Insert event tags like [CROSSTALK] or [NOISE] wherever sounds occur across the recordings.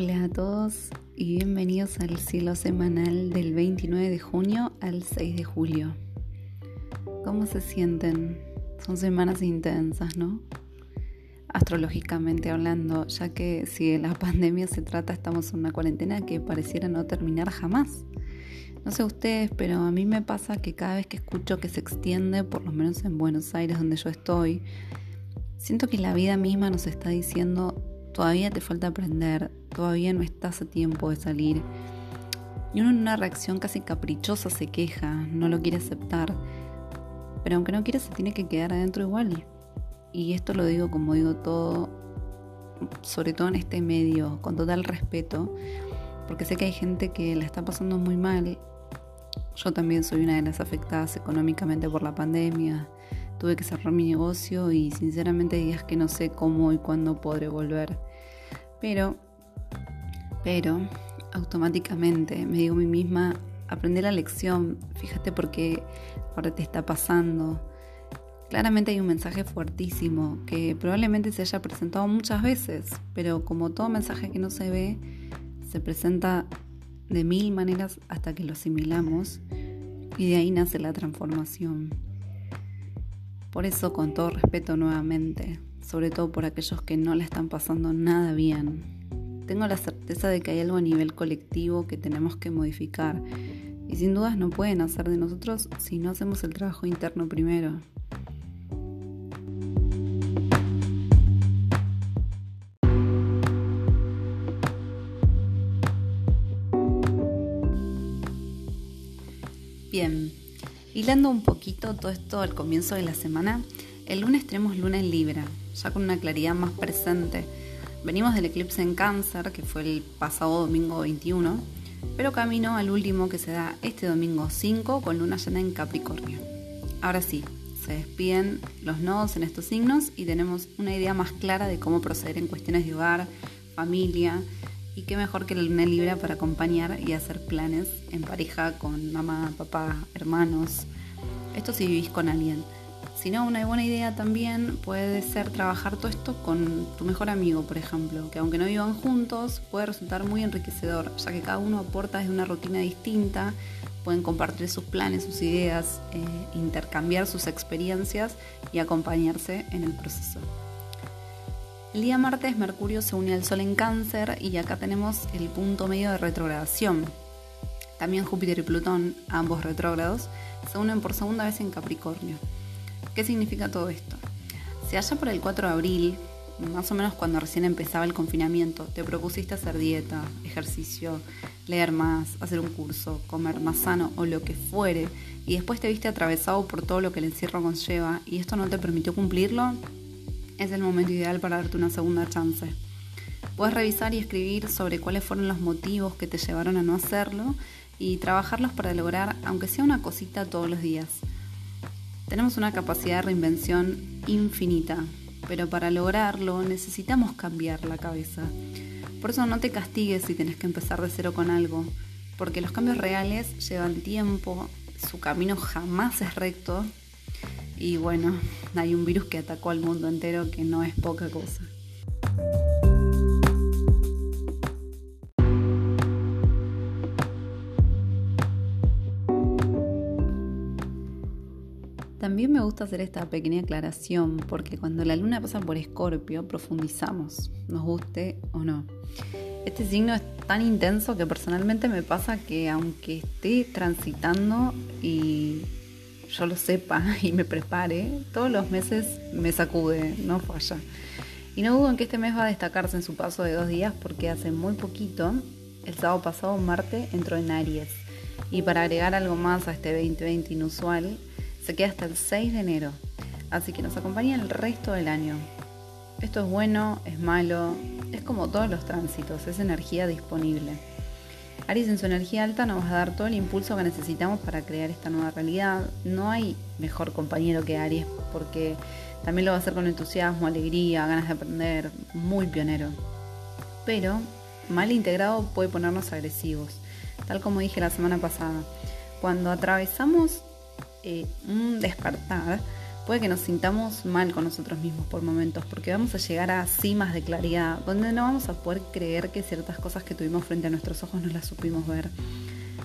Hola a todos y bienvenidos al cielo semanal del 29 de junio al 6 de julio. ¿Cómo se sienten? Son semanas intensas, ¿no? Astrológicamente hablando, ya que si de la [LAUGHS] pandemia se trata, estamos en una cuarentena que pareciera no terminar jamás. No sé ustedes, pero a mí me pasa que cada vez que escucho que se extiende, por lo menos en Buenos Aires donde yo estoy, siento que la vida misma nos está diciendo, todavía te falta aprender, todavía no estás a tiempo de salir. Y uno en una reacción casi caprichosa se queja, no lo quiere aceptar, pero aunque no quiera se tiene que quedar adentro igual. Y esto lo digo como digo todo, sobre todo en este medio, con total respeto, porque sé que hay gente que la está pasando muy mal yo también soy una de las afectadas económicamente por la pandemia. Tuve que cerrar mi negocio y sinceramente días que no sé cómo y cuándo podré volver. Pero, pero, automáticamente me digo a mí misma, aprende la lección, fíjate por qué ahora te está pasando. Claramente hay un mensaje fuertísimo que probablemente se haya presentado muchas veces, pero como todo mensaje que no se ve, se presenta de mil maneras hasta que lo asimilamos y de ahí nace la transformación. Por eso, con todo respeto nuevamente, sobre todo por aquellos que no la están pasando nada bien, tengo la certeza de que hay algo a nivel colectivo que tenemos que modificar. Y sin dudas no pueden hacer de nosotros si no hacemos el trabajo interno primero. Bien, hilando un poquito todo esto al comienzo de la semana, el lunes tenemos luna en Libra, ya con una claridad más presente. Venimos del eclipse en Cáncer, que fue el pasado domingo 21, pero camino al último que se da este domingo 5 con luna llena en Capricornio. Ahora sí, se despiden los nodos en estos signos y tenemos una idea más clara de cómo proceder en cuestiones de hogar, familia, y qué mejor que la luna libra para acompañar y hacer planes en pareja con mamá, papá, hermanos. Esto si vivís con alguien. Si no, una buena idea también puede ser trabajar todo esto con tu mejor amigo, por ejemplo, que aunque no vivan juntos, puede resultar muy enriquecedor, ya que cada uno aporta desde una rutina distinta, pueden compartir sus planes, sus ideas, eh, intercambiar sus experiencias y acompañarse en el proceso. El día martes Mercurio se une al Sol en cáncer y acá tenemos el punto medio de retrogradación. También Júpiter y Plutón, ambos retrógrados, se unen por segunda vez en Capricornio. ¿Qué significa todo esto? Si allá por el 4 de abril, más o menos cuando recién empezaba el confinamiento, te propusiste hacer dieta, ejercicio, leer más, hacer un curso, comer más sano o lo que fuere, y después te viste atravesado por todo lo que el encierro conlleva y esto no te permitió cumplirlo, es el momento ideal para darte una segunda chance. Puedes revisar y escribir sobre cuáles fueron los motivos que te llevaron a no hacerlo y trabajarlos para lograr, aunque sea una cosita todos los días. Tenemos una capacidad de reinvención infinita, pero para lograrlo necesitamos cambiar la cabeza. Por eso no te castigues si tienes que empezar de cero con algo, porque los cambios reales llevan tiempo, su camino jamás es recto y bueno, hay un virus que atacó al mundo entero que no es poca cosa. También me gusta hacer esta pequeña aclaración porque cuando la luna pasa por Escorpio profundizamos, nos guste o no. Este signo es tan intenso que personalmente me pasa que aunque esté transitando y yo lo sepa [LAUGHS] y me prepare, todos los meses me sacude, no falla. Y no dudo en que este mes va a destacarse en su paso de dos días porque hace muy poquito, el sábado pasado, Marte entró en Aries. Y para agregar algo más a este 2020 inusual, se queda hasta el 6 de enero. Así que nos acompaña el resto del año. Esto es bueno, es malo, es como todos los tránsitos, es energía disponible. Aries en su energía alta nos va a dar todo el impulso que necesitamos para crear esta nueva realidad. No hay mejor compañero que Aries porque también lo va a hacer con entusiasmo, alegría, ganas de aprender, muy pionero. Pero mal integrado puede ponernos agresivos, tal como dije la semana pasada. Cuando atravesamos eh, un despertar, puede que nos sintamos mal con nosotros mismos por momentos, porque vamos a llegar a cimas de claridad, donde no vamos a poder creer que ciertas cosas que tuvimos frente a nuestros ojos no las supimos ver.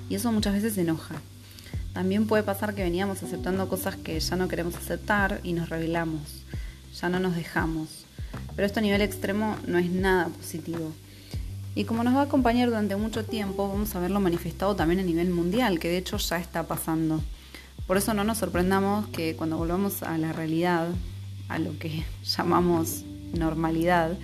Y eso muchas veces enoja. También puede pasar que veníamos aceptando cosas que ya no queremos aceptar y nos revelamos, ya no nos dejamos. Pero esto a nivel extremo no es nada positivo. Y como nos va a acompañar durante mucho tiempo, vamos a verlo manifestado también a nivel mundial, que de hecho ya está pasando. Por eso no nos sorprendamos que cuando volvamos a la realidad, a lo que [LAUGHS] llamamos normalidad,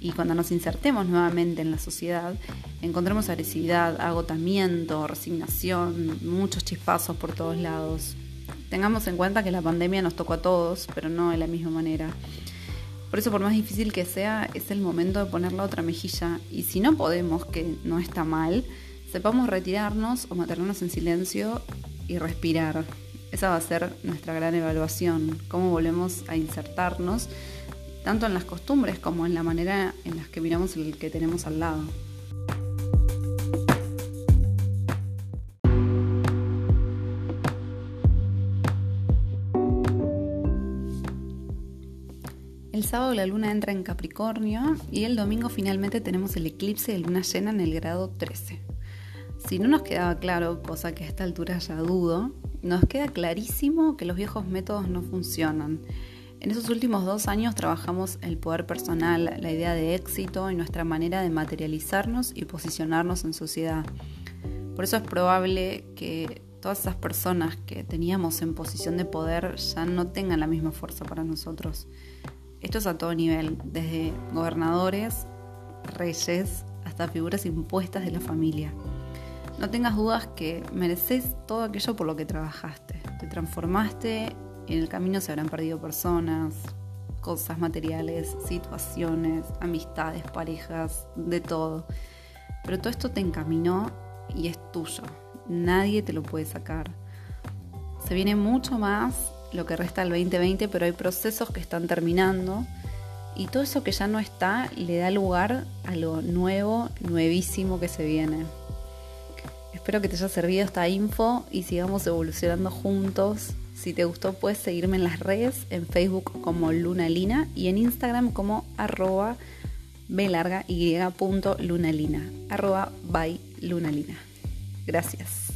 y cuando nos insertemos nuevamente en la sociedad, encontremos agresividad, agotamiento, resignación, muchos chispazos por todos lados. Tengamos en cuenta que la pandemia nos tocó a todos, pero no de la misma manera. Por eso, por más difícil que sea, es el momento de poner la otra mejilla. Y si no podemos, que no está mal, sepamos retirarnos o mantenernos en silencio y respirar. Esa va a ser nuestra gran evaluación, cómo volvemos a insertarnos, tanto en las costumbres como en la manera en la que miramos el que tenemos al lado. El sábado la luna entra en Capricornio y el domingo finalmente tenemos el eclipse de luna llena en el grado 13. Si no nos quedaba claro, cosa que a esta altura ya dudo, nos queda clarísimo que los viejos métodos no funcionan. En esos últimos dos años trabajamos el poder personal, la idea de éxito y nuestra manera de materializarnos y posicionarnos en sociedad. Por eso es probable que todas esas personas que teníamos en posición de poder ya no tengan la misma fuerza para nosotros. Esto es a todo nivel, desde gobernadores, reyes, hasta figuras impuestas de la familia. No tengas dudas que mereces todo aquello por lo que trabajaste. Te transformaste, en el camino se habrán perdido personas, cosas materiales, situaciones, amistades, parejas, de todo. Pero todo esto te encaminó y es tuyo. Nadie te lo puede sacar. Se viene mucho más lo que resta del 2020, pero hay procesos que están terminando y todo eso que ya no está le da lugar a lo nuevo, nuevísimo que se viene. Espero que te haya servido esta info y sigamos evolucionando juntos. Si te gustó puedes seguirme en las redes, en Facebook como Luna Lina y en Instagram como arroba y punto lunalina, arroba by lunalina. Gracias.